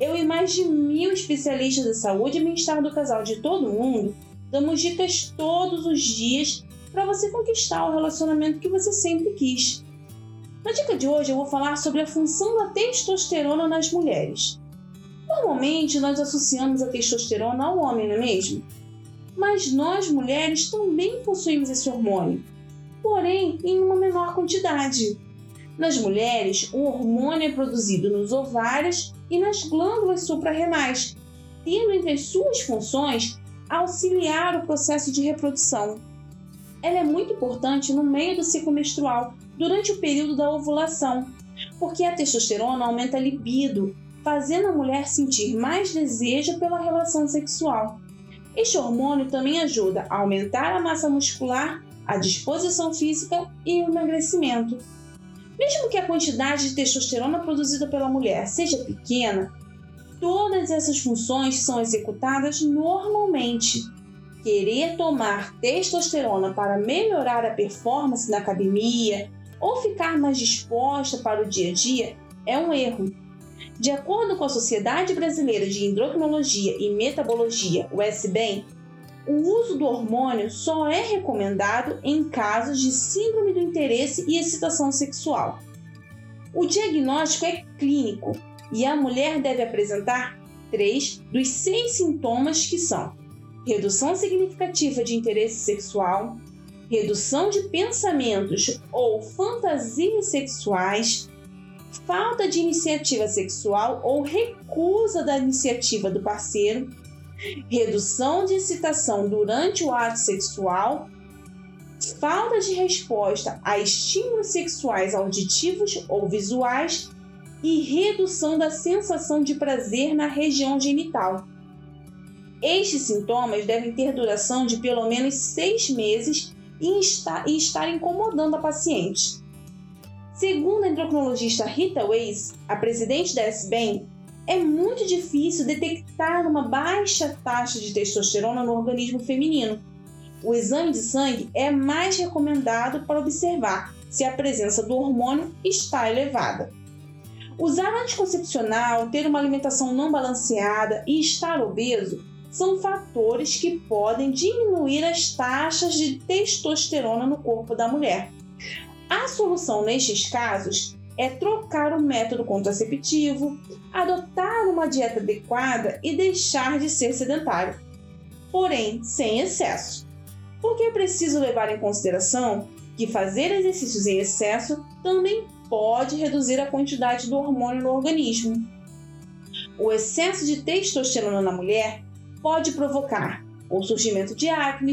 eu e mais de mil especialistas da saúde e bem-estar do casal de todo mundo damos dicas todos os dias para você conquistar o relacionamento que você sempre quis. Na dica de hoje eu vou falar sobre a função da testosterona nas mulheres. Normalmente nós associamos a testosterona ao homem, não é mesmo? Mas nós mulheres também possuímos esse hormônio, porém em uma menor quantidade. Nas mulheres, o hormônio é produzido nos ovários e nas glândulas suprarrenais, tendo entre as suas funções auxiliar o processo de reprodução. Ela é muito importante no meio do ciclo menstrual, durante o período da ovulação, porque a testosterona aumenta a libido, fazendo a mulher sentir mais desejo pela relação sexual. Este hormônio também ajuda a aumentar a massa muscular, a disposição física e o emagrecimento. Mesmo que a quantidade de testosterona produzida pela mulher seja pequena, todas essas funções são executadas normalmente. Querer tomar testosterona para melhorar a performance na academia ou ficar mais disposta para o dia a dia é um erro. De acordo com a Sociedade Brasileira de Endocrinologia e Metabologia, o SBEM, o uso do hormônio só é recomendado em casos de síndrome do interesse e excitação sexual. O diagnóstico é clínico e a mulher deve apresentar três dos seis sintomas que são redução significativa de interesse sexual, redução de pensamentos ou fantasias sexuais, falta de iniciativa sexual ou recusa da iniciativa do parceiro, redução de excitação durante o ato sexual, falta de resposta a estímulos sexuais auditivos ou visuais e redução da sensação de prazer na região genital. Estes sintomas devem ter duração de pelo menos seis meses e estar, e estar incomodando a paciente. Segundo a endocrinologista Rita Weiss, a presidente da SBEM, é muito difícil detectar uma baixa taxa de testosterona no organismo feminino. O exame de sangue é mais recomendado para observar se a presença do hormônio está elevada. Usar anticoncepcional, ter uma alimentação não balanceada e estar obeso são fatores que podem diminuir as taxas de testosterona no corpo da mulher. A solução nestes casos é trocar o método contraceptivo, adotar uma dieta adequada e deixar de ser sedentário, porém sem excesso. Porque é preciso levar em consideração que fazer exercícios em excesso também pode reduzir a quantidade do hormônio no organismo. O excesso de testosterona na mulher pode provocar o surgimento de acne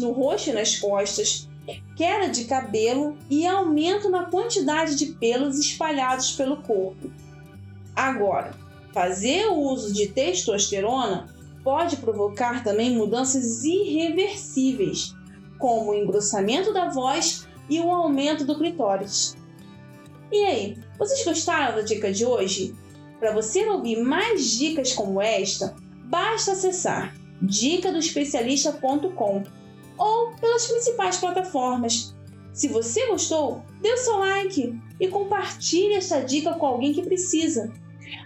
no rosto e nas costas, queda de cabelo e aumento na quantidade de pelos espalhados pelo corpo. Agora, fazer o uso de testosterona pode provocar também mudanças irreversíveis, como o engrossamento da voz e o aumento do clitóris. E aí, vocês gostaram da dica de hoje? Para você ouvir mais dicas como esta, basta acessar dicadoespecialista.com ou pelas principais plataformas. Se você gostou, dê o seu like e compartilhe esta dica com alguém que precisa.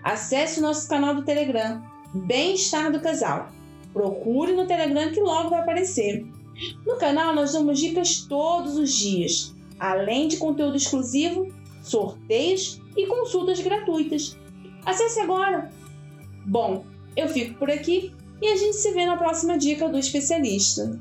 Acesse o nosso canal do Telegram, Bem-Estar do Casal. Procure no Telegram que logo vai aparecer. No canal nós damos dicas todos os dias, além de conteúdo exclusivo, sorteios e consultas gratuitas. Acesse agora! Bom, eu fico por aqui e a gente se vê na próxima dica do especialista.